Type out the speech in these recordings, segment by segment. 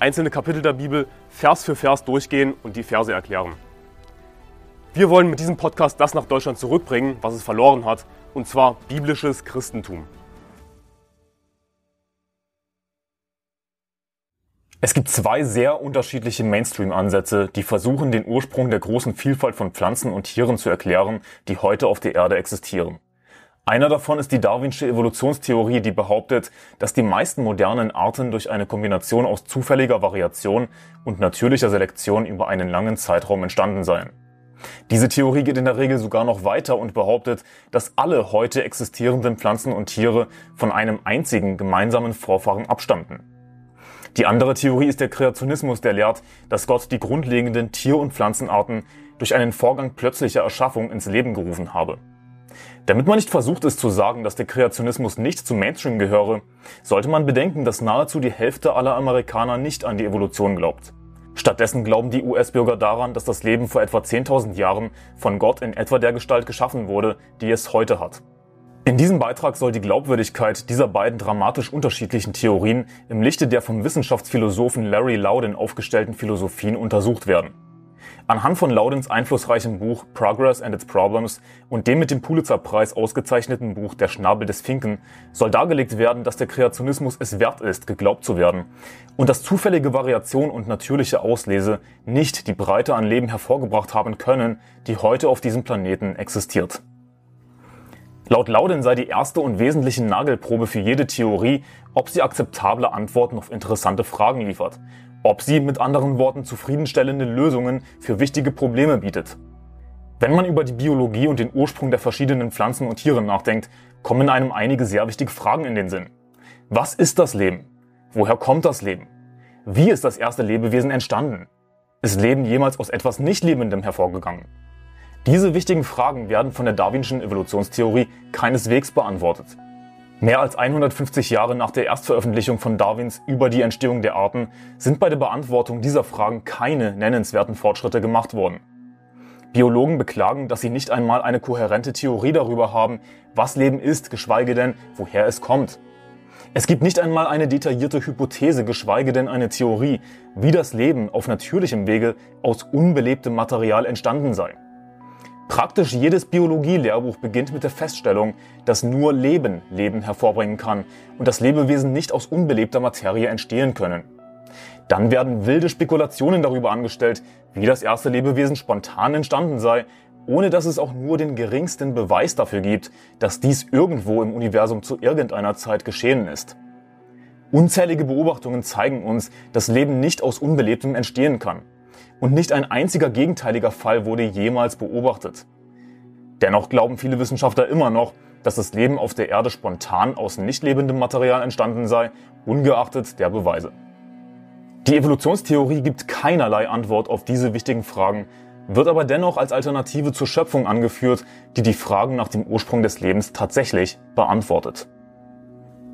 einzelne Kapitel der Bibel Vers für Vers durchgehen und die Verse erklären. Wir wollen mit diesem Podcast das nach Deutschland zurückbringen, was es verloren hat, und zwar biblisches Christentum. Es gibt zwei sehr unterschiedliche Mainstream-Ansätze, die versuchen, den Ursprung der großen Vielfalt von Pflanzen und Tieren zu erklären, die heute auf der Erde existieren. Einer davon ist die Darwinsche Evolutionstheorie, die behauptet, dass die meisten modernen Arten durch eine Kombination aus zufälliger Variation und natürlicher Selektion über einen langen Zeitraum entstanden seien. Diese Theorie geht in der Regel sogar noch weiter und behauptet, dass alle heute existierenden Pflanzen und Tiere von einem einzigen gemeinsamen Vorfahren abstammten. Die andere Theorie ist der Kreationismus, der lehrt, dass Gott die grundlegenden Tier- und Pflanzenarten durch einen Vorgang plötzlicher Erschaffung ins Leben gerufen habe. Damit man nicht versucht ist zu sagen, dass der Kreationismus nicht zum Mainstream gehöre, sollte man bedenken, dass nahezu die Hälfte aller Amerikaner nicht an die Evolution glaubt. Stattdessen glauben die US-Bürger daran, dass das Leben vor etwa 10.000 Jahren von Gott in etwa der Gestalt geschaffen wurde, die es heute hat. In diesem Beitrag soll die Glaubwürdigkeit dieser beiden dramatisch unterschiedlichen Theorien im Lichte der vom Wissenschaftsphilosophen Larry Loudon aufgestellten Philosophien untersucht werden. Anhand von Loudons einflussreichem Buch Progress and its Problems und dem mit dem Pulitzer-Preis ausgezeichneten Buch Der Schnabel des Finken soll dargelegt werden, dass der Kreationismus es wert ist, geglaubt zu werden und dass zufällige Variation und natürliche Auslese nicht die Breite an Leben hervorgebracht haben können, die heute auf diesem Planeten existiert. Laut Loudon sei die erste und wesentliche Nagelprobe für jede Theorie, ob sie akzeptable Antworten auf interessante Fragen liefert ob sie mit anderen Worten zufriedenstellende Lösungen für wichtige Probleme bietet. Wenn man über die Biologie und den Ursprung der verschiedenen Pflanzen und Tiere nachdenkt, kommen einem einige sehr wichtige Fragen in den Sinn. Was ist das Leben? Woher kommt das Leben? Wie ist das erste Lebewesen entstanden? Ist Leben jemals aus etwas Nicht-Lebendem hervorgegangen? Diese wichtigen Fragen werden von der Darwinschen Evolutionstheorie keineswegs beantwortet. Mehr als 150 Jahre nach der Erstveröffentlichung von Darwins über die Entstehung der Arten sind bei der Beantwortung dieser Fragen keine nennenswerten Fortschritte gemacht worden. Biologen beklagen, dass sie nicht einmal eine kohärente Theorie darüber haben, was Leben ist, geschweige denn, woher es kommt. Es gibt nicht einmal eine detaillierte Hypothese, geschweige denn eine Theorie, wie das Leben auf natürlichem Wege aus unbelebtem Material entstanden sei. Praktisch jedes Biologie-Lehrbuch beginnt mit der Feststellung, dass nur Leben Leben hervorbringen kann und dass Lebewesen nicht aus unbelebter Materie entstehen können. Dann werden wilde Spekulationen darüber angestellt, wie das erste Lebewesen spontan entstanden sei, ohne dass es auch nur den geringsten Beweis dafür gibt, dass dies irgendwo im Universum zu irgendeiner Zeit geschehen ist. Unzählige Beobachtungen zeigen uns, dass Leben nicht aus Unbelebtem entstehen kann und nicht ein einziger gegenteiliger Fall wurde jemals beobachtet. Dennoch glauben viele Wissenschaftler immer noch, dass das Leben auf der Erde spontan aus nicht lebendem Material entstanden sei, ungeachtet der Beweise. Die Evolutionstheorie gibt keinerlei Antwort auf diese wichtigen Fragen, wird aber dennoch als Alternative zur Schöpfung angeführt, die die Fragen nach dem Ursprung des Lebens tatsächlich beantwortet.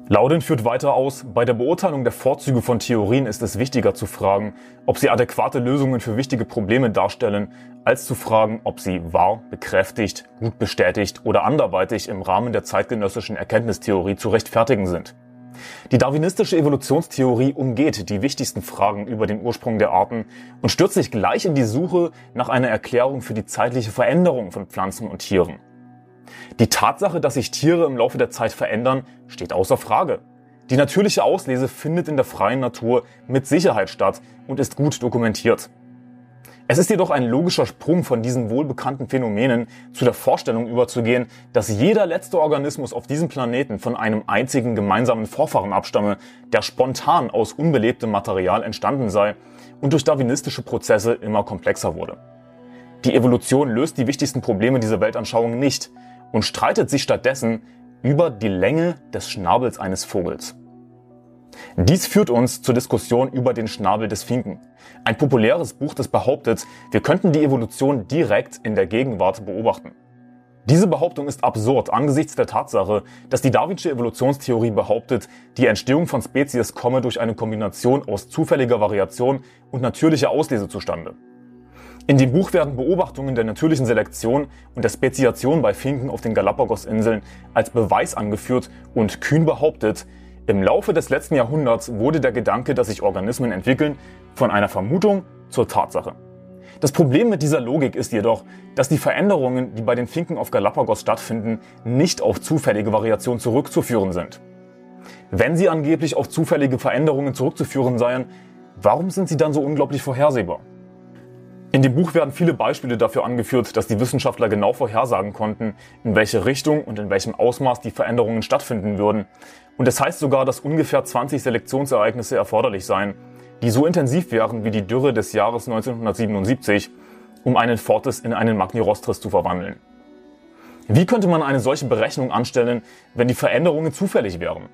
Lauden führt weiter aus, bei der Beurteilung der Vorzüge von Theorien ist es wichtiger zu fragen, ob sie adäquate Lösungen für wichtige Probleme darstellen, als zu fragen, ob sie wahr, bekräftigt, gut bestätigt oder anderweitig im Rahmen der zeitgenössischen Erkenntnistheorie zu rechtfertigen sind. Die darwinistische Evolutionstheorie umgeht die wichtigsten Fragen über den Ursprung der Arten und stürzt sich gleich in die Suche nach einer Erklärung für die zeitliche Veränderung von Pflanzen und Tieren. Die Tatsache, dass sich Tiere im Laufe der Zeit verändern, steht außer Frage. Die natürliche Auslese findet in der freien Natur mit Sicherheit statt und ist gut dokumentiert. Es ist jedoch ein logischer Sprung von diesen wohlbekannten Phänomenen zu der Vorstellung überzugehen, dass jeder letzte Organismus auf diesem Planeten von einem einzigen gemeinsamen Vorfahren abstamme, der spontan aus unbelebtem Material entstanden sei und durch darwinistische Prozesse immer komplexer wurde. Die Evolution löst die wichtigsten Probleme dieser Weltanschauung nicht, und streitet sich stattdessen über die Länge des Schnabels eines Vogels. Dies führt uns zur Diskussion über den Schnabel des Finken. Ein populäres Buch, das behauptet, wir könnten die Evolution direkt in der Gegenwart beobachten. Diese Behauptung ist absurd angesichts der Tatsache, dass die Darwinsche Evolutionstheorie behauptet, die Entstehung von Spezies komme durch eine Kombination aus zufälliger Variation und natürlicher Auslese zustande. In dem Buch werden Beobachtungen der natürlichen Selektion und der Speziation bei Finken auf den Galapagos-Inseln als Beweis angeführt und kühn behauptet, im Laufe des letzten Jahrhunderts wurde der Gedanke, dass sich Organismen entwickeln, von einer Vermutung zur Tatsache. Das Problem mit dieser Logik ist jedoch, dass die Veränderungen, die bei den Finken auf Galapagos stattfinden, nicht auf zufällige Variation zurückzuführen sind. Wenn sie angeblich auf zufällige Veränderungen zurückzuführen seien, warum sind sie dann so unglaublich vorhersehbar? In dem Buch werden viele Beispiele dafür angeführt, dass die Wissenschaftler genau vorhersagen konnten, in welche Richtung und in welchem Ausmaß die Veränderungen stattfinden würden. Und es heißt sogar, dass ungefähr 20 Selektionsereignisse erforderlich seien, die so intensiv wären wie die Dürre des Jahres 1977, um einen Fortis in einen Magnirostris zu verwandeln. Wie könnte man eine solche Berechnung anstellen, wenn die Veränderungen zufällig wären?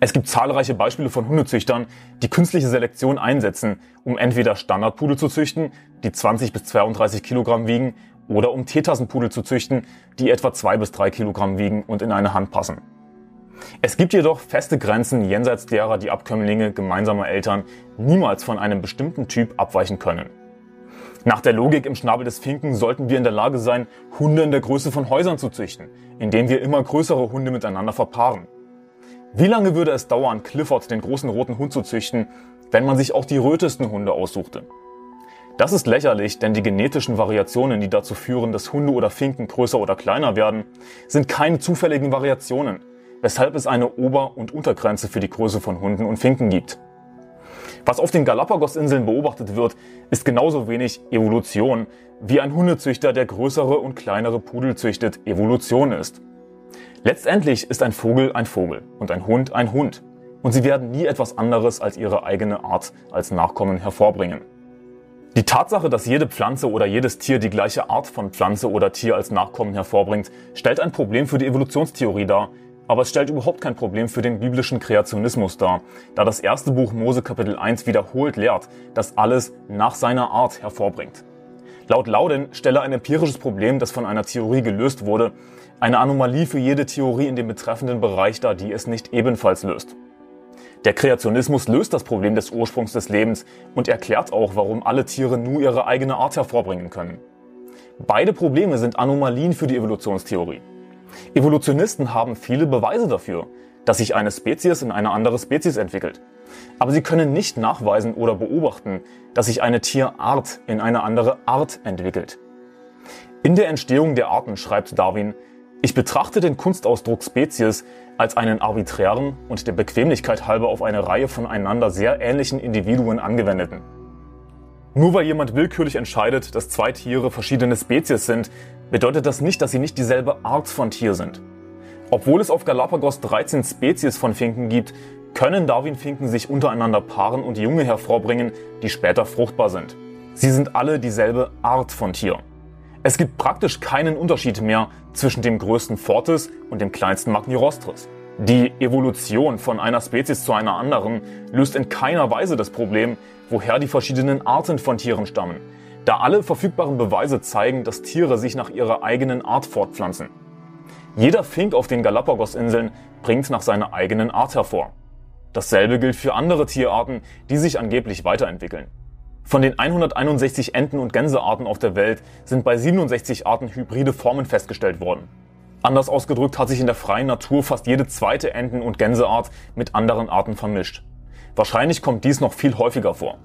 Es gibt zahlreiche Beispiele von Hundezüchtern, die künstliche Selektion einsetzen, um entweder Standardpudel zu züchten, die 20 bis 32 Kilogramm wiegen, oder um Tetassenpudel zu züchten, die etwa 2 bis 3 Kilogramm wiegen und in eine Hand passen. Es gibt jedoch feste Grenzen jenseits derer die Abkömmlinge gemeinsamer Eltern niemals von einem bestimmten Typ abweichen können. Nach der Logik im Schnabel des Finken sollten wir in der Lage sein, Hunde in der Größe von Häusern zu züchten, indem wir immer größere Hunde miteinander verpaaren. Wie lange würde es dauern, Clifford den großen roten Hund zu züchten, wenn man sich auch die rötesten Hunde aussuchte? Das ist lächerlich, denn die genetischen Variationen, die dazu führen, dass Hunde oder Finken größer oder kleiner werden, sind keine zufälligen Variationen, weshalb es eine Ober- und Untergrenze für die Größe von Hunden und Finken gibt. Was auf den Galapagos-Inseln beobachtet wird, ist genauso wenig Evolution, wie ein Hundezüchter, der größere und kleinere Pudel züchtet, Evolution ist. Letztendlich ist ein Vogel ein Vogel und ein Hund ein Hund. Und sie werden nie etwas anderes als ihre eigene Art als Nachkommen hervorbringen. Die Tatsache, dass jede Pflanze oder jedes Tier die gleiche Art von Pflanze oder Tier als Nachkommen hervorbringt, stellt ein Problem für die Evolutionstheorie dar, aber es stellt überhaupt kein Problem für den biblischen Kreationismus dar, da das erste Buch Mose Kapitel 1 wiederholt lehrt, dass alles nach seiner Art hervorbringt. Laut Lauden stelle ein empirisches Problem, das von einer Theorie gelöst wurde, eine Anomalie für jede Theorie in dem betreffenden Bereich dar, die es nicht ebenfalls löst. Der Kreationismus löst das Problem des Ursprungs des Lebens und erklärt auch, warum alle Tiere nur ihre eigene Art hervorbringen können. Beide Probleme sind Anomalien für die Evolutionstheorie. Evolutionisten haben viele Beweise dafür, dass sich eine Spezies in eine andere Spezies entwickelt. Aber sie können nicht nachweisen oder beobachten, dass sich eine Tierart in eine andere Art entwickelt. In der Entstehung der Arten schreibt Darwin, ich betrachte den Kunstausdruck Spezies als einen arbiträren und der Bequemlichkeit halber auf eine Reihe von einander sehr ähnlichen Individuen angewendeten. Nur weil jemand willkürlich entscheidet, dass zwei Tiere verschiedene Spezies sind, bedeutet das nicht, dass sie nicht dieselbe Art von Tier sind. Obwohl es auf Galapagos 13 Spezies von Finken gibt, können Darwin-Finken sich untereinander paaren und Junge hervorbringen, die später fruchtbar sind. Sie sind alle dieselbe Art von Tier. Es gibt praktisch keinen Unterschied mehr zwischen dem größten Fortis und dem kleinsten Magnirostris. Die Evolution von einer Spezies zu einer anderen löst in keiner Weise das Problem, woher die verschiedenen Arten von Tieren stammen, da alle verfügbaren Beweise zeigen, dass Tiere sich nach ihrer eigenen Art fortpflanzen. Jeder Fink auf den Galapagos-Inseln bringt nach seiner eigenen Art hervor. Dasselbe gilt für andere Tierarten, die sich angeblich weiterentwickeln. Von den 161 Enten- und Gänsearten auf der Welt sind bei 67 Arten hybride Formen festgestellt worden. Anders ausgedrückt hat sich in der freien Natur fast jede zweite Enten- und Gänseart mit anderen Arten vermischt. Wahrscheinlich kommt dies noch viel häufiger vor.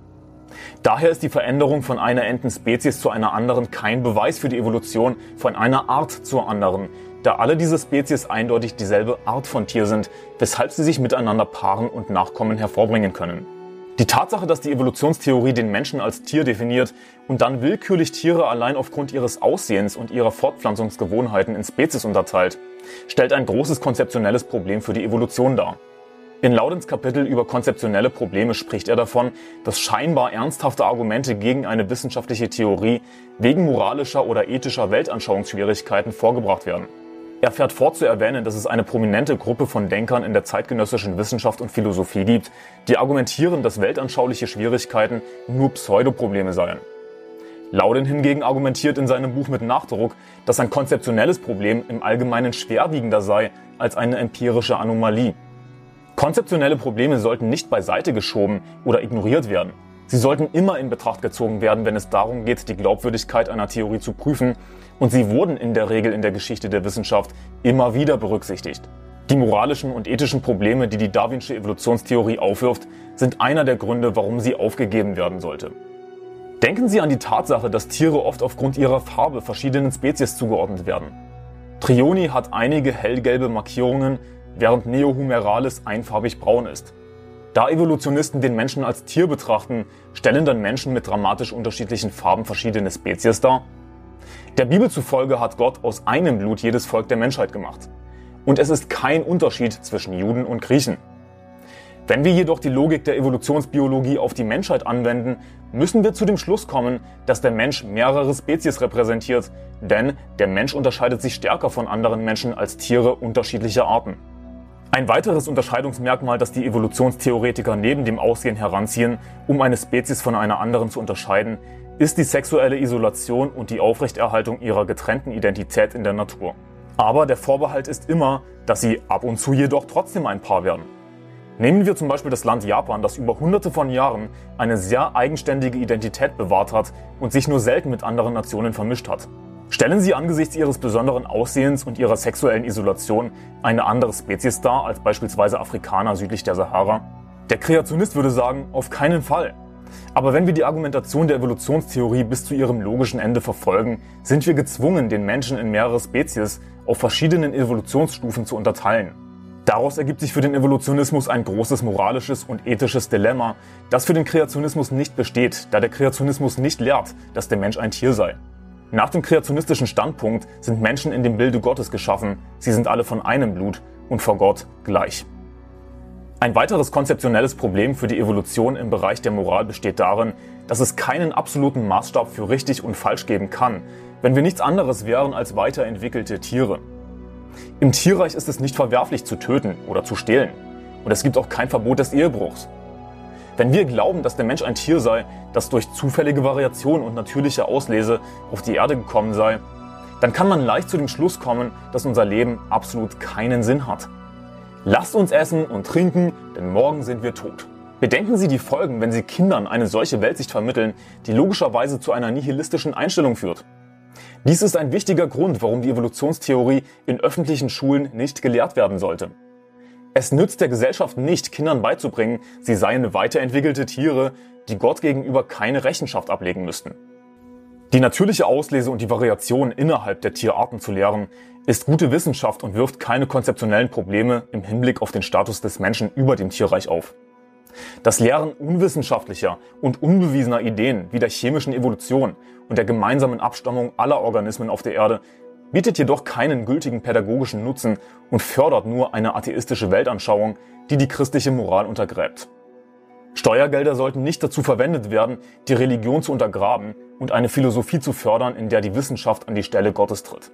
Daher ist die Veränderung von einer Entenspezies zu einer anderen kein Beweis für die Evolution von einer Art zur anderen, da alle diese Spezies eindeutig dieselbe Art von Tier sind, weshalb sie sich miteinander paaren und Nachkommen hervorbringen können. Die Tatsache, dass die Evolutionstheorie den Menschen als Tier definiert und dann willkürlich Tiere allein aufgrund ihres Aussehens und ihrer Fortpflanzungsgewohnheiten in Spezies unterteilt, stellt ein großes konzeptionelles Problem für die Evolution dar. In Laudens Kapitel über konzeptionelle Probleme spricht er davon, dass scheinbar ernsthafte Argumente gegen eine wissenschaftliche Theorie wegen moralischer oder ethischer Weltanschauungsschwierigkeiten vorgebracht werden. Er fährt fort zu erwähnen, dass es eine prominente Gruppe von Denkern in der zeitgenössischen Wissenschaft und Philosophie gibt, die argumentieren, dass weltanschauliche Schwierigkeiten nur Pseudoprobleme seien. Lauden hingegen argumentiert in seinem Buch mit Nachdruck, dass ein konzeptionelles Problem im Allgemeinen schwerwiegender sei als eine empirische Anomalie. Konzeptionelle Probleme sollten nicht beiseite geschoben oder ignoriert werden. Sie sollten immer in Betracht gezogen werden, wenn es darum geht, die Glaubwürdigkeit einer Theorie zu prüfen, und sie wurden in der Regel in der Geschichte der Wissenschaft immer wieder berücksichtigt. Die moralischen und ethischen Probleme, die die Darwinsche Evolutionstheorie aufwirft, sind einer der Gründe, warum sie aufgegeben werden sollte. Denken Sie an die Tatsache, dass Tiere oft aufgrund ihrer Farbe verschiedenen Spezies zugeordnet werden. Trioni hat einige hellgelbe Markierungen, während Neohumeralis einfarbig braun ist. Da Evolutionisten den Menschen als Tier betrachten, stellen dann Menschen mit dramatisch unterschiedlichen Farben verschiedene Spezies dar? Der Bibel zufolge hat Gott aus einem Blut jedes Volk der Menschheit gemacht. Und es ist kein Unterschied zwischen Juden und Griechen. Wenn wir jedoch die Logik der Evolutionsbiologie auf die Menschheit anwenden, müssen wir zu dem Schluss kommen, dass der Mensch mehrere Spezies repräsentiert, denn der Mensch unterscheidet sich stärker von anderen Menschen als Tiere unterschiedlicher Arten. Ein weiteres Unterscheidungsmerkmal, das die Evolutionstheoretiker neben dem Aussehen heranziehen, um eine Spezies von einer anderen zu unterscheiden, ist die sexuelle Isolation und die Aufrechterhaltung ihrer getrennten Identität in der Natur. Aber der Vorbehalt ist immer, dass sie ab und zu jedoch trotzdem ein Paar werden. Nehmen wir zum Beispiel das Land Japan, das über hunderte von Jahren eine sehr eigenständige Identität bewahrt hat und sich nur selten mit anderen Nationen vermischt hat. Stellen Sie angesichts Ihres besonderen Aussehens und Ihrer sexuellen Isolation eine andere Spezies dar als beispielsweise Afrikaner südlich der Sahara? Der Kreationist würde sagen, auf keinen Fall. Aber wenn wir die Argumentation der Evolutionstheorie bis zu ihrem logischen Ende verfolgen, sind wir gezwungen, den Menschen in mehrere Spezies auf verschiedenen Evolutionsstufen zu unterteilen. Daraus ergibt sich für den Evolutionismus ein großes moralisches und ethisches Dilemma, das für den Kreationismus nicht besteht, da der Kreationismus nicht lehrt, dass der Mensch ein Tier sei. Nach dem kreationistischen Standpunkt sind Menschen in dem Bilde Gottes geschaffen, sie sind alle von einem Blut und vor Gott gleich. Ein weiteres konzeptionelles Problem für die Evolution im Bereich der Moral besteht darin, dass es keinen absoluten Maßstab für richtig und falsch geben kann, wenn wir nichts anderes wären als weiterentwickelte Tiere. Im Tierreich ist es nicht verwerflich zu töten oder zu stehlen. Und es gibt auch kein Verbot des Ehebruchs. Wenn wir glauben, dass der Mensch ein Tier sei, das durch zufällige Variation und natürliche Auslese auf die Erde gekommen sei, dann kann man leicht zu dem Schluss kommen, dass unser Leben absolut keinen Sinn hat. Lasst uns essen und trinken, denn morgen sind wir tot. Bedenken Sie die Folgen, wenn Sie Kindern eine solche Weltsicht vermitteln, die logischerweise zu einer nihilistischen Einstellung führt. Dies ist ein wichtiger Grund, warum die Evolutionstheorie in öffentlichen Schulen nicht gelehrt werden sollte. Es nützt der Gesellschaft nicht, Kindern beizubringen, sie seien weiterentwickelte Tiere, die Gott gegenüber keine Rechenschaft ablegen müssten. Die natürliche Auslese und die Variation innerhalb der Tierarten zu lehren, ist gute Wissenschaft und wirft keine konzeptionellen Probleme im Hinblick auf den Status des Menschen über dem Tierreich auf. Das Lehren unwissenschaftlicher und unbewiesener Ideen wie der chemischen Evolution und der gemeinsamen Abstammung aller Organismen auf der Erde bietet jedoch keinen gültigen pädagogischen Nutzen und fördert nur eine atheistische Weltanschauung, die die christliche Moral untergräbt. Steuergelder sollten nicht dazu verwendet werden, die Religion zu untergraben und eine Philosophie zu fördern, in der die Wissenschaft an die Stelle Gottes tritt.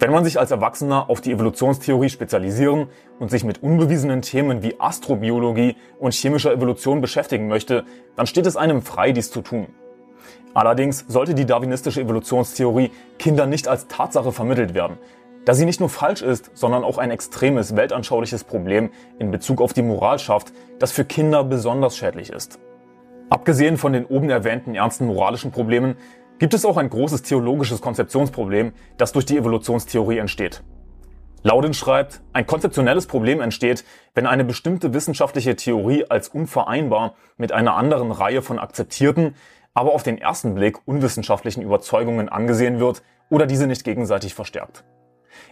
Wenn man sich als Erwachsener auf die Evolutionstheorie spezialisieren und sich mit unbewiesenen Themen wie Astrobiologie und chemischer Evolution beschäftigen möchte, dann steht es einem frei, dies zu tun. Allerdings sollte die darwinistische Evolutionstheorie Kindern nicht als Tatsache vermittelt werden, da sie nicht nur falsch ist, sondern auch ein extremes weltanschauliches Problem in Bezug auf die Moral schafft, das für Kinder besonders schädlich ist. Abgesehen von den oben erwähnten ernsten moralischen Problemen gibt es auch ein großes theologisches Konzeptionsproblem, das durch die Evolutionstheorie entsteht. Lauden schreibt, ein konzeptionelles Problem entsteht, wenn eine bestimmte wissenschaftliche Theorie als unvereinbar mit einer anderen Reihe von akzeptierten, aber auf den ersten Blick unwissenschaftlichen Überzeugungen angesehen wird oder diese nicht gegenseitig verstärkt.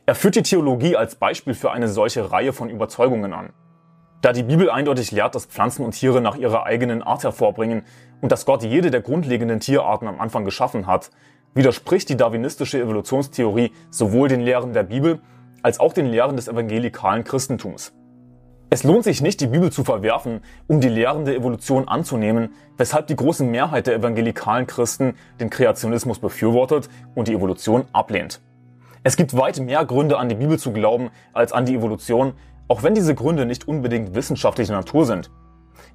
Er führt die Theologie als Beispiel für eine solche Reihe von Überzeugungen an. Da die Bibel eindeutig lehrt, dass Pflanzen und Tiere nach ihrer eigenen Art hervorbringen und dass Gott jede der grundlegenden Tierarten am Anfang geschaffen hat, widerspricht die darwinistische Evolutionstheorie sowohl den Lehren der Bibel als auch den Lehren des evangelikalen Christentums. Es lohnt sich nicht, die Bibel zu verwerfen, um die Lehren der Evolution anzunehmen, weshalb die große Mehrheit der evangelikalen Christen den Kreationismus befürwortet und die Evolution ablehnt. Es gibt weit mehr Gründe an die Bibel zu glauben als an die Evolution, auch wenn diese Gründe nicht unbedingt wissenschaftlicher Natur sind.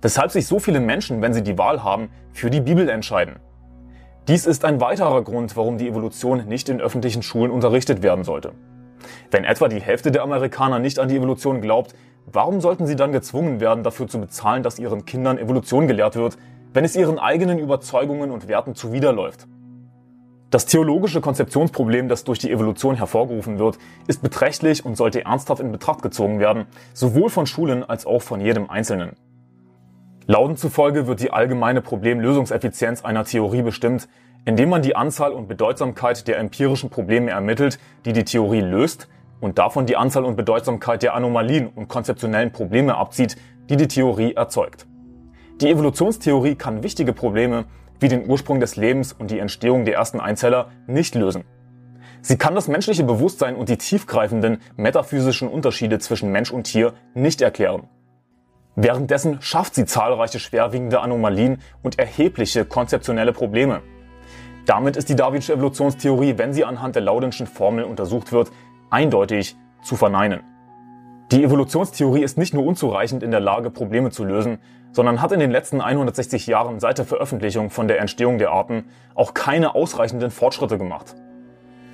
Weshalb sich so viele Menschen, wenn sie die Wahl haben, für die Bibel entscheiden. Dies ist ein weiterer Grund, warum die Evolution nicht in öffentlichen Schulen unterrichtet werden sollte. Wenn etwa die Hälfte der Amerikaner nicht an die Evolution glaubt, warum sollten sie dann gezwungen werden, dafür zu bezahlen, dass ihren Kindern Evolution gelehrt wird, wenn es ihren eigenen Überzeugungen und Werten zuwiderläuft? Das theologische Konzeptionsproblem, das durch die Evolution hervorgerufen wird, ist beträchtlich und sollte ernsthaft in Betracht gezogen werden, sowohl von Schulen als auch von jedem Einzelnen. Lauten zufolge wird die allgemeine Problemlösungseffizienz einer Theorie bestimmt, indem man die Anzahl und Bedeutsamkeit der empirischen Probleme ermittelt, die die Theorie löst, und davon die Anzahl und Bedeutsamkeit der Anomalien und konzeptionellen Probleme abzieht, die die Theorie erzeugt. Die Evolutionstheorie kann wichtige Probleme wie den Ursprung des Lebens und die Entstehung der ersten Einzeller nicht lösen. Sie kann das menschliche Bewusstsein und die tiefgreifenden metaphysischen Unterschiede zwischen Mensch und Tier nicht erklären. Währenddessen schafft sie zahlreiche schwerwiegende Anomalien und erhebliche konzeptionelle Probleme. Damit ist die Darwinsche Evolutionstheorie, wenn sie anhand der Laudenschen Formel untersucht wird, eindeutig zu verneinen. Die Evolutionstheorie ist nicht nur unzureichend in der Lage, Probleme zu lösen, sondern hat in den letzten 160 Jahren seit der Veröffentlichung von der Entstehung der Arten auch keine ausreichenden Fortschritte gemacht.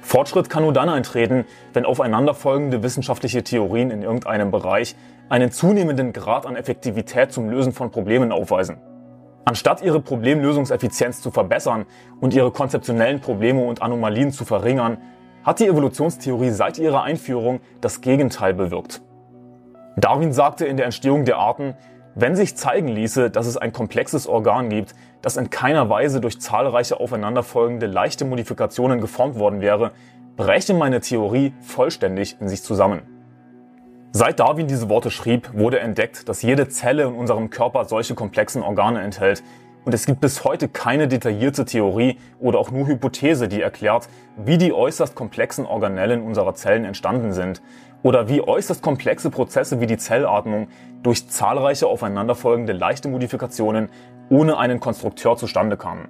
Fortschritt kann nur dann eintreten, wenn aufeinanderfolgende wissenschaftliche Theorien in irgendeinem Bereich einen zunehmenden Grad an Effektivität zum Lösen von Problemen aufweisen. Anstatt ihre Problemlösungseffizienz zu verbessern und ihre konzeptionellen Probleme und Anomalien zu verringern, hat die Evolutionstheorie seit ihrer Einführung das Gegenteil bewirkt. Darwin sagte in der Entstehung der Arten, wenn sich zeigen ließe, dass es ein komplexes Organ gibt, das in keiner Weise durch zahlreiche aufeinanderfolgende leichte Modifikationen geformt worden wäre, bräche meine Theorie vollständig in sich zusammen. Seit Darwin diese Worte schrieb, wurde entdeckt, dass jede Zelle in unserem Körper solche komplexen Organe enthält, und es gibt bis heute keine detaillierte Theorie oder auch nur Hypothese, die erklärt, wie die äußerst komplexen Organellen unserer Zellen entstanden sind oder wie äußerst komplexe Prozesse wie die Zellatmung durch zahlreiche aufeinanderfolgende leichte Modifikationen ohne einen Konstrukteur zustande kamen.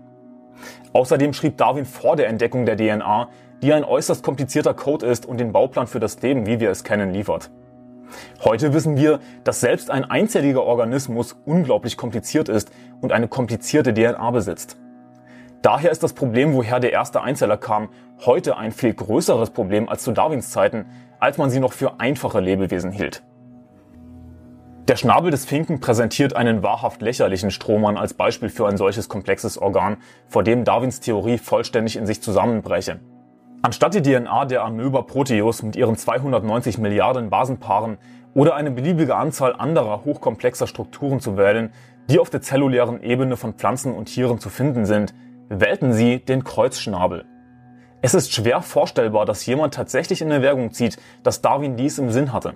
Außerdem schrieb Darwin vor der Entdeckung der DNA, die ein äußerst komplizierter Code ist und den Bauplan für das Leben, wie wir es kennen, liefert. Heute wissen wir, dass selbst ein einzelliger Organismus unglaublich kompliziert ist und eine komplizierte DNA besitzt. Daher ist das Problem, woher der erste Einzeller kam, heute ein viel größeres Problem als zu Darwins Zeiten, als man sie noch für einfache Lebewesen hielt. Der Schnabel des Finken präsentiert einen wahrhaft lächerlichen Strohmann als Beispiel für ein solches komplexes Organ, vor dem Darwins Theorie vollständig in sich zusammenbreche. Anstatt die DNA der Amöba Proteus mit ihren 290 Milliarden Basenpaaren oder eine beliebige Anzahl anderer hochkomplexer Strukturen zu wählen, die auf der zellulären Ebene von Pflanzen und Tieren zu finden sind, wählten sie den Kreuzschnabel. Es ist schwer vorstellbar, dass jemand tatsächlich in Erwägung zieht, dass Darwin dies im Sinn hatte.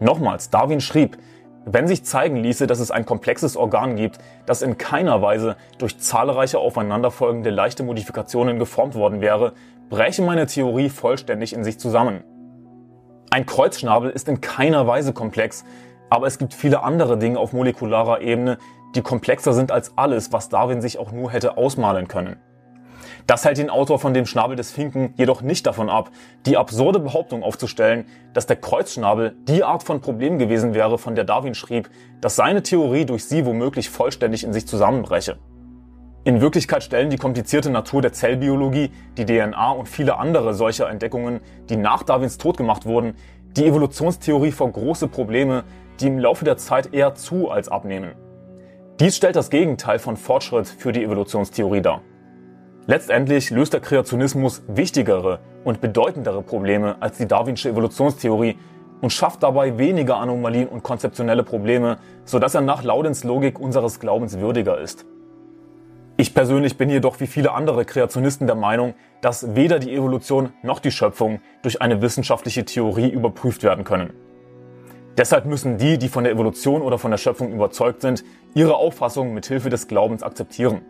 Nochmals, Darwin schrieb, wenn sich zeigen ließe, dass es ein komplexes Organ gibt, das in keiner Weise durch zahlreiche aufeinanderfolgende leichte Modifikationen geformt worden wäre, bräche meine Theorie vollständig in sich zusammen. Ein Kreuzschnabel ist in keiner Weise komplex, aber es gibt viele andere Dinge auf molekularer Ebene, die komplexer sind als alles, was Darwin sich auch nur hätte ausmalen können. Das hält den Autor von dem Schnabel des Finken jedoch nicht davon ab, die absurde Behauptung aufzustellen, dass der Kreuzschnabel die Art von Problem gewesen wäre, von der Darwin schrieb, dass seine Theorie durch sie womöglich vollständig in sich zusammenbreche. In Wirklichkeit stellen die komplizierte Natur der Zellbiologie, die DNA und viele andere solcher Entdeckungen, die nach Darwins Tod gemacht wurden, die Evolutionstheorie vor große Probleme, die im Laufe der Zeit eher zu als abnehmen. Dies stellt das Gegenteil von Fortschritt für die Evolutionstheorie dar. Letztendlich löst der Kreationismus wichtigere und bedeutendere Probleme als die Darwinsche Evolutionstheorie und schafft dabei weniger Anomalien und konzeptionelle Probleme, sodass er nach Laudens Logik unseres Glaubens würdiger ist. Ich persönlich bin jedoch wie viele andere Kreationisten der Meinung, dass weder die Evolution noch die Schöpfung durch eine wissenschaftliche Theorie überprüft werden können. Deshalb müssen die, die von der Evolution oder von der Schöpfung überzeugt sind, ihre Auffassung mit Hilfe des Glaubens akzeptieren.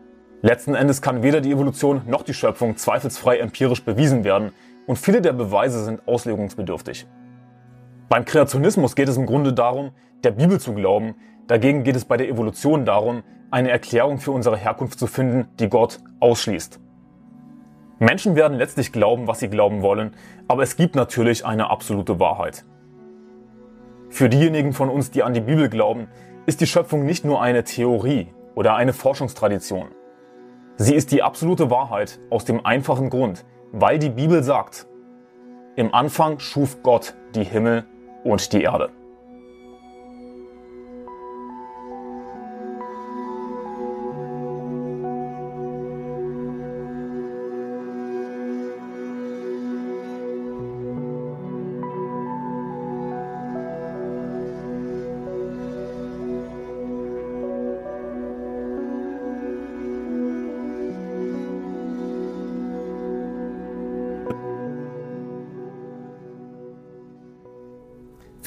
Letzten Endes kann weder die Evolution noch die Schöpfung zweifelsfrei empirisch bewiesen werden und viele der Beweise sind auslegungsbedürftig. Beim Kreationismus geht es im Grunde darum, der Bibel zu glauben, dagegen geht es bei der Evolution darum, eine Erklärung für unsere Herkunft zu finden, die Gott ausschließt. Menschen werden letztlich glauben, was sie glauben wollen, aber es gibt natürlich eine absolute Wahrheit. Für diejenigen von uns, die an die Bibel glauben, ist die Schöpfung nicht nur eine Theorie oder eine Forschungstradition. Sie ist die absolute Wahrheit aus dem einfachen Grund, weil die Bibel sagt, im Anfang schuf Gott die Himmel und die Erde.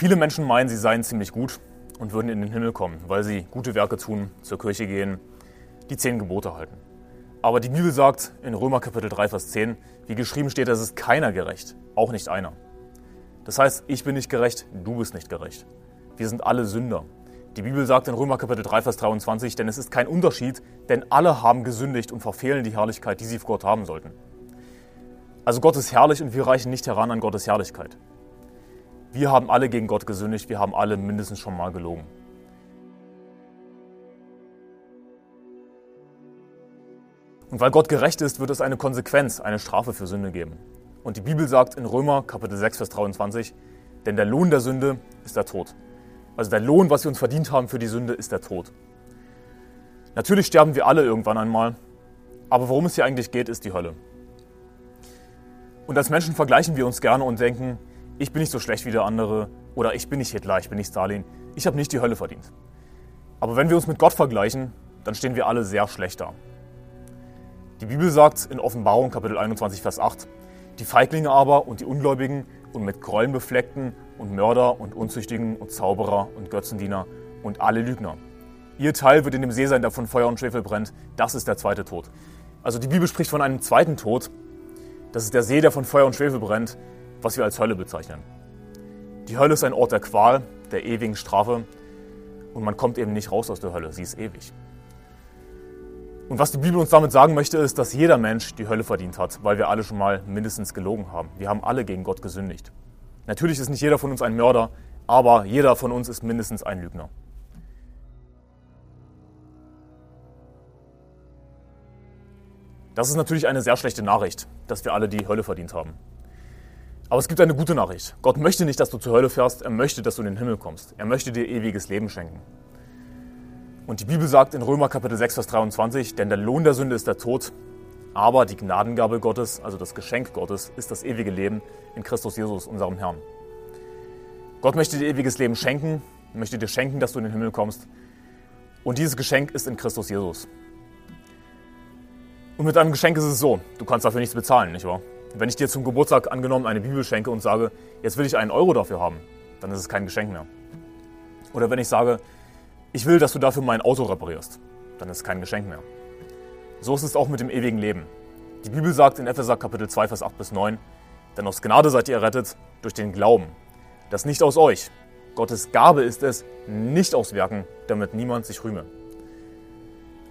Viele Menschen meinen, sie seien ziemlich gut und würden in den Himmel kommen, weil sie gute Werke tun, zur Kirche gehen, die zehn Gebote halten. Aber die Bibel sagt in Römer Kapitel 3, Vers 10, wie geschrieben steht, es ist keiner gerecht, auch nicht einer. Das heißt, ich bin nicht gerecht, du bist nicht gerecht. Wir sind alle Sünder. Die Bibel sagt in Römer Kapitel 3, Vers 23, denn es ist kein Unterschied, denn alle haben gesündigt und verfehlen die Herrlichkeit, die sie vor Gott haben sollten. Also Gott ist herrlich und wir reichen nicht heran an Gottes Herrlichkeit. Wir haben alle gegen Gott gesündigt, wir haben alle mindestens schon mal gelogen. Und weil Gott gerecht ist, wird es eine Konsequenz, eine Strafe für Sünde geben. Und die Bibel sagt in Römer Kapitel 6, Vers 23, denn der Lohn der Sünde ist der Tod. Also der Lohn, was wir uns verdient haben für die Sünde, ist der Tod. Natürlich sterben wir alle irgendwann einmal, aber worum es hier eigentlich geht, ist die Hölle. Und als Menschen vergleichen wir uns gerne und denken, ich bin nicht so schlecht wie der andere oder ich bin nicht Hitler, ich bin nicht Stalin, ich habe nicht die Hölle verdient. Aber wenn wir uns mit Gott vergleichen, dann stehen wir alle sehr schlecht da. Die Bibel sagt in Offenbarung Kapitel 21, Vers 8, die Feiglinge aber und die Ungläubigen und mit Gräueln befleckten und Mörder und Unzüchtigen und Zauberer und Götzendiener und alle Lügner. Ihr Teil wird in dem See sein, der von Feuer und Schwefel brennt. Das ist der zweite Tod. Also die Bibel spricht von einem zweiten Tod. Das ist der See, der von Feuer und Schwefel brennt was wir als Hölle bezeichnen. Die Hölle ist ein Ort der Qual, der ewigen Strafe und man kommt eben nicht raus aus der Hölle, sie ist ewig. Und was die Bibel uns damit sagen möchte, ist, dass jeder Mensch die Hölle verdient hat, weil wir alle schon mal mindestens gelogen haben. Wir haben alle gegen Gott gesündigt. Natürlich ist nicht jeder von uns ein Mörder, aber jeder von uns ist mindestens ein Lügner. Das ist natürlich eine sehr schlechte Nachricht, dass wir alle die Hölle verdient haben. Aber es gibt eine gute Nachricht. Gott möchte nicht, dass du zur Hölle fährst, er möchte, dass du in den Himmel kommst. Er möchte dir ewiges Leben schenken. Und die Bibel sagt in Römer Kapitel 6, Vers 23, denn der Lohn der Sünde ist der Tod, aber die Gnadengabe Gottes, also das Geschenk Gottes, ist das ewige Leben in Christus Jesus, unserem Herrn. Gott möchte dir ewiges Leben schenken, möchte dir schenken, dass du in den Himmel kommst. Und dieses Geschenk ist in Christus Jesus. Und mit einem Geschenk ist es so, du kannst dafür nichts bezahlen, nicht wahr? Wenn ich dir zum Geburtstag angenommen eine Bibel schenke und sage, jetzt will ich einen Euro dafür haben, dann ist es kein Geschenk mehr. Oder wenn ich sage, ich will, dass du dafür mein Auto reparierst, dann ist es kein Geschenk mehr. So ist es auch mit dem ewigen Leben. Die Bibel sagt in Epheser Kapitel 2, Vers 8 bis 9, denn aus Gnade seid ihr errettet durch den Glauben. Das nicht aus euch. Gottes Gabe ist es, nicht aus Werken, damit niemand sich rühme.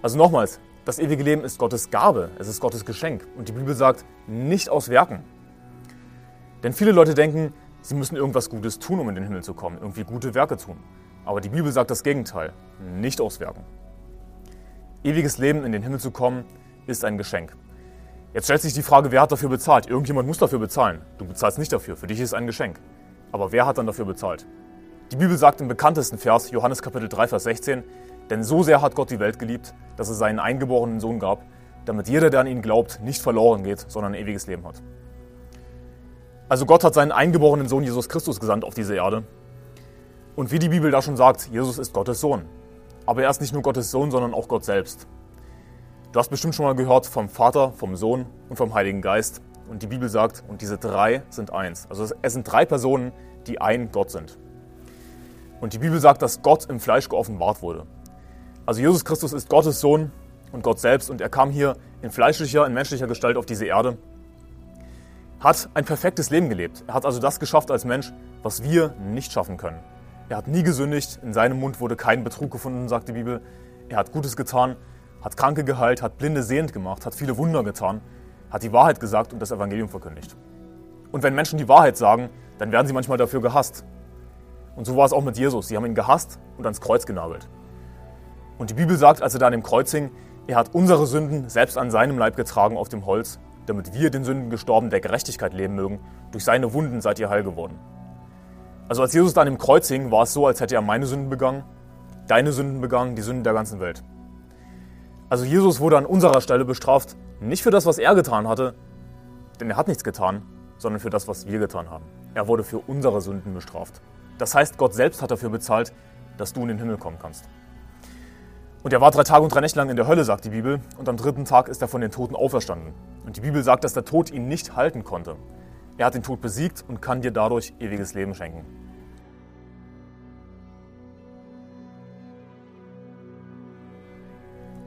Also nochmals, das ewige Leben ist Gottes Gabe, es ist Gottes Geschenk. Und die Bibel sagt, nicht aus Werken. Denn viele Leute denken, sie müssen irgendwas Gutes tun, um in den Himmel zu kommen, irgendwie gute Werke tun. Aber die Bibel sagt das Gegenteil, nicht aus Werken. Ewiges Leben in den Himmel zu kommen, ist ein Geschenk. Jetzt stellt sich die Frage, wer hat dafür bezahlt? Irgendjemand muss dafür bezahlen. Du bezahlst nicht dafür, für dich ist es ein Geschenk. Aber wer hat dann dafür bezahlt? Die Bibel sagt im bekanntesten Vers, Johannes Kapitel 3, Vers 16, denn so sehr hat Gott die Welt geliebt, dass es seinen eingeborenen Sohn gab, damit jeder, der an ihn glaubt, nicht verloren geht, sondern ein ewiges Leben hat. Also Gott hat seinen eingeborenen Sohn Jesus Christus gesandt auf diese Erde. Und wie die Bibel da schon sagt, Jesus ist Gottes Sohn. Aber er ist nicht nur Gottes Sohn, sondern auch Gott selbst. Du hast bestimmt schon mal gehört vom Vater, vom Sohn und vom Heiligen Geist. Und die Bibel sagt, und diese drei sind eins. Also es sind drei Personen, die ein Gott sind. Und die Bibel sagt, dass Gott im Fleisch geoffenbart wurde. Also Jesus Christus ist Gottes Sohn und Gott selbst und er kam hier in fleischlicher, in menschlicher Gestalt auf diese Erde, hat ein perfektes Leben gelebt. Er hat also das geschafft als Mensch, was wir nicht schaffen können. Er hat nie gesündigt, in seinem Mund wurde kein Betrug gefunden, sagt die Bibel. Er hat Gutes getan, hat Kranke geheilt, hat Blinde sehend gemacht, hat viele Wunder getan. hat die Wahrheit gesagt und das Evangelium verkündigt. Und wenn Menschen die Wahrheit sagen, dann werden sie manchmal dafür gehasst. Und so war es auch mit Jesus. Sie haben ihn gehasst und ans Kreuz genagelt. Und die Bibel sagt, als er da an dem Kreuz hing, er hat unsere Sünden selbst an seinem Leib getragen auf dem Holz, damit wir den Sünden gestorben der Gerechtigkeit leben mögen. Durch seine Wunden seid ihr heil geworden. Also als Jesus da an dem Kreuz hing, war es so, als hätte er meine Sünden begangen, deine Sünden begangen, die Sünden der ganzen Welt. Also Jesus wurde an unserer Stelle bestraft, nicht für das, was er getan hatte, denn er hat nichts getan, sondern für das, was wir getan haben. Er wurde für unsere Sünden bestraft. Das heißt, Gott selbst hat dafür bezahlt, dass du in den Himmel kommen kannst. Und er war drei Tage und drei Nächte lang in der Hölle, sagt die Bibel, und am dritten Tag ist er von den Toten auferstanden. Und die Bibel sagt, dass der Tod ihn nicht halten konnte. Er hat den Tod besiegt und kann dir dadurch ewiges Leben schenken.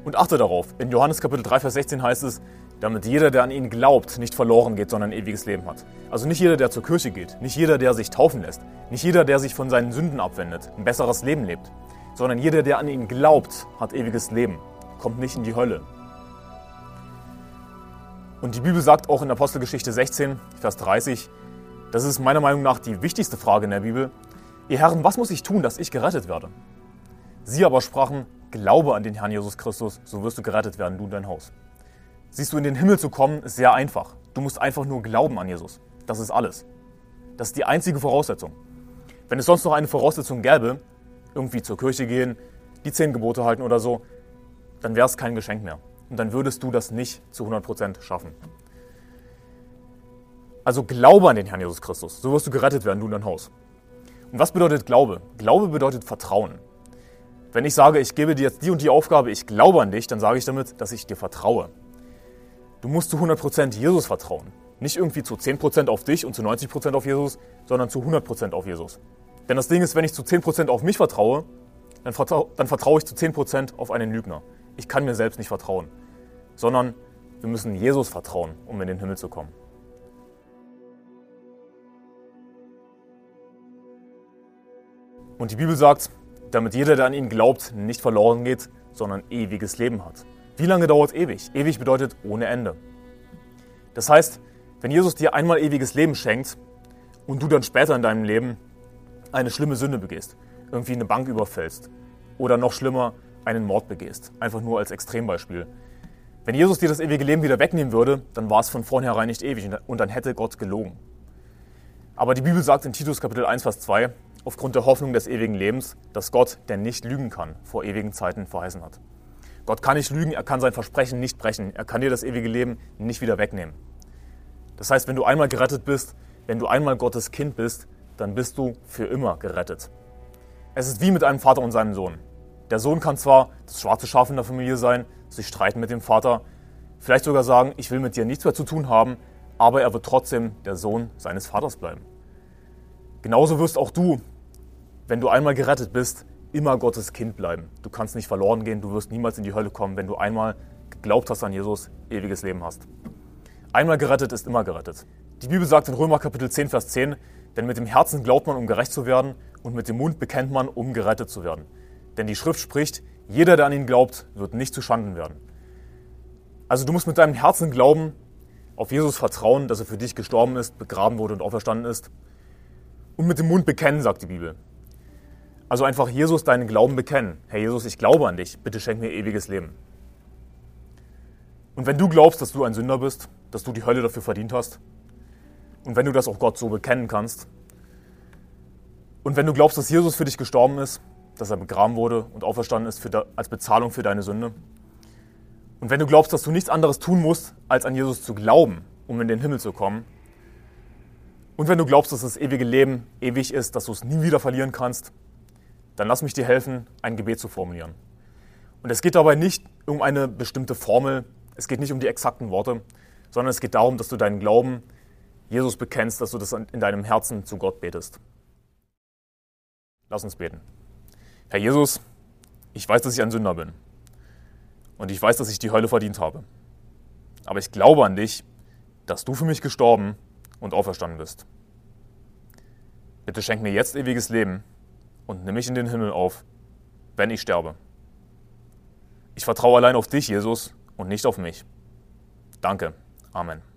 Und achte darauf, in Johannes Kapitel 3, Vers 16 heißt es, damit jeder, der an ihn glaubt, nicht verloren geht, sondern ein ewiges Leben hat. Also nicht jeder, der zur Kirche geht, nicht jeder, der sich taufen lässt, nicht jeder, der sich von seinen Sünden abwendet, ein besseres Leben lebt, sondern jeder, der an ihn glaubt, hat ewiges Leben, kommt nicht in die Hölle. Und die Bibel sagt auch in Apostelgeschichte 16, Vers 30, das ist meiner Meinung nach die wichtigste Frage in der Bibel. Ihr Herren, was muss ich tun, dass ich gerettet werde? Sie aber sprachen, Glaube an den Herrn Jesus Christus, so wirst du gerettet werden, du und dein Haus. Siehst du, in den Himmel zu kommen, ist sehr einfach. Du musst einfach nur glauben an Jesus. Das ist alles. Das ist die einzige Voraussetzung. Wenn es sonst noch eine Voraussetzung gäbe, irgendwie zur Kirche gehen, die zehn Gebote halten oder so, dann wäre es kein Geschenk mehr. Und dann würdest du das nicht zu 100% schaffen. Also glaube an den Herrn Jesus Christus. So wirst du gerettet werden, du und dein Haus. Und was bedeutet Glaube? Glaube bedeutet Vertrauen. Wenn ich sage, ich gebe dir jetzt die und die Aufgabe, ich glaube an dich, dann sage ich damit, dass ich dir vertraue. Du musst zu 100% Jesus vertrauen. Nicht irgendwie zu 10% auf dich und zu 90% auf Jesus, sondern zu 100% auf Jesus. Denn das Ding ist, wenn ich zu 10% auf mich vertraue, dann, vertrau dann vertraue ich zu 10% auf einen Lügner. Ich kann mir selbst nicht vertrauen, sondern wir müssen Jesus vertrauen, um in den Himmel zu kommen. Und die Bibel sagt, damit jeder, der an ihn glaubt, nicht verloren geht, sondern ewiges Leben hat. Wie lange dauert ewig? Ewig bedeutet ohne Ende. Das heißt, wenn Jesus dir einmal ewiges Leben schenkt und du dann später in deinem Leben eine schlimme Sünde begehst, irgendwie eine Bank überfällst oder noch schlimmer einen Mord begehst, einfach nur als Extrembeispiel. Wenn Jesus dir das ewige Leben wieder wegnehmen würde, dann war es von vornherein nicht ewig und dann hätte Gott gelogen. Aber die Bibel sagt in Titus Kapitel 1, Vers 2, aufgrund der Hoffnung des ewigen Lebens, dass Gott, der nicht lügen kann, vor ewigen Zeiten verheißen hat. Gott kann nicht lügen, er kann sein Versprechen nicht brechen, er kann dir das ewige Leben nicht wieder wegnehmen. Das heißt, wenn du einmal gerettet bist, wenn du einmal Gottes Kind bist, dann bist du für immer gerettet. Es ist wie mit einem Vater und seinem Sohn. Der Sohn kann zwar das schwarze Schaf in der Familie sein, sich streiten mit dem Vater, vielleicht sogar sagen, ich will mit dir nichts mehr zu tun haben, aber er wird trotzdem der Sohn seines Vaters bleiben. Genauso wirst auch du wenn du einmal gerettet bist, immer Gottes Kind bleiben. Du kannst nicht verloren gehen, du wirst niemals in die Hölle kommen, wenn du einmal geglaubt hast an Jesus, ewiges Leben hast. Einmal gerettet ist immer gerettet. Die Bibel sagt in Römer Kapitel 10, Vers 10, denn mit dem Herzen glaubt man, um gerecht zu werden, und mit dem Mund bekennt man, um gerettet zu werden. Denn die Schrift spricht, jeder, der an ihn glaubt, wird nicht zu Schanden werden. Also du musst mit deinem Herzen glauben, auf Jesus vertrauen, dass er für dich gestorben ist, begraben wurde und auferstanden ist. Und mit dem Mund bekennen, sagt die Bibel. Also einfach Jesus deinen Glauben bekennen. Herr Jesus, ich glaube an dich, bitte schenk mir ewiges Leben. Und wenn du glaubst, dass du ein Sünder bist, dass du die Hölle dafür verdient hast, und wenn du das auch Gott so bekennen kannst, und wenn du glaubst, dass Jesus für dich gestorben ist, dass er begraben wurde und auferstanden ist für, als Bezahlung für deine Sünde, und wenn du glaubst, dass du nichts anderes tun musst, als an Jesus zu glauben, um in den Himmel zu kommen, und wenn du glaubst, dass das ewige Leben ewig ist, dass du es nie wieder verlieren kannst, dann lass mich dir helfen, ein Gebet zu formulieren. Und es geht dabei nicht um eine bestimmte Formel, es geht nicht um die exakten Worte, sondern es geht darum, dass du deinen Glauben Jesus bekennst, dass du das in deinem Herzen zu Gott betest. Lass uns beten. Herr Jesus, ich weiß, dass ich ein Sünder bin. Und ich weiß, dass ich die Hölle verdient habe. Aber ich glaube an dich, dass du für mich gestorben und auferstanden bist. Bitte schenk mir jetzt ewiges Leben und nimm mich in den Himmel auf, wenn ich sterbe. Ich vertraue allein auf dich, Jesus, und nicht auf mich. Danke. Amen.